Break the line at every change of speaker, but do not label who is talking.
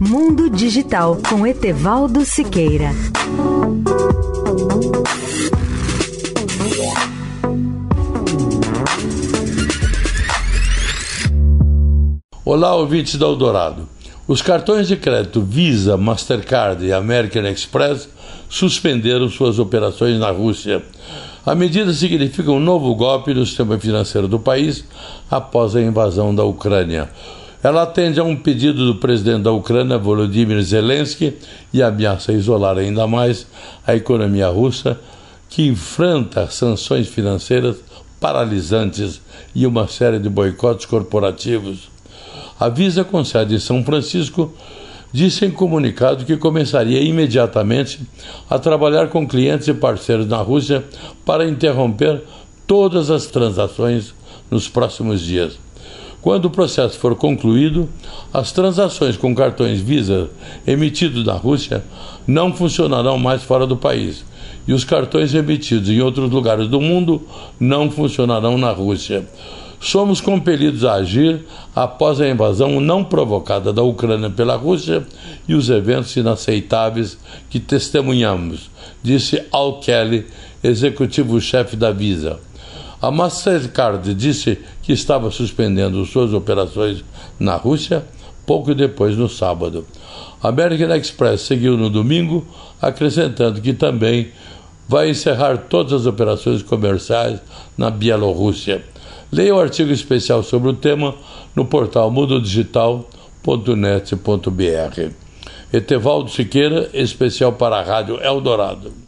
Mundo Digital com Etevaldo Siqueira.
Olá, ouvintes da Eldorado. Os cartões de crédito Visa, Mastercard e American Express suspenderam suas operações na Rússia. A medida significa um novo golpe no sistema financeiro do país após a invasão da Ucrânia. Ela atende a um pedido do presidente da Ucrânia, Volodymyr Zelensky, e ameaça isolar ainda mais a economia russa, que enfrenta sanções financeiras paralisantes e uma série de boicotes corporativos. A Visa, com sede em São Francisco, disse em comunicado que começaria imediatamente a trabalhar com clientes e parceiros na Rússia para interromper todas as transações nos próximos dias. Quando o processo for concluído, as transações com cartões Visa emitidos na Rússia não funcionarão mais fora do país e os cartões emitidos em outros lugares do mundo não funcionarão na Rússia. Somos compelidos a agir após a invasão não provocada da Ucrânia pela Rússia e os eventos inaceitáveis que testemunhamos, disse Al Kelly, executivo-chefe da Visa. A Mastercard disse que estava suspendendo suas operações na Rússia pouco depois, no sábado. A American Express seguiu no domingo, acrescentando que também vai encerrar todas as operações comerciais na Bielorrússia. Leia o artigo especial sobre o tema no portal mundodigital.net.br. Etevaldo Siqueira, especial para a Rádio Eldorado.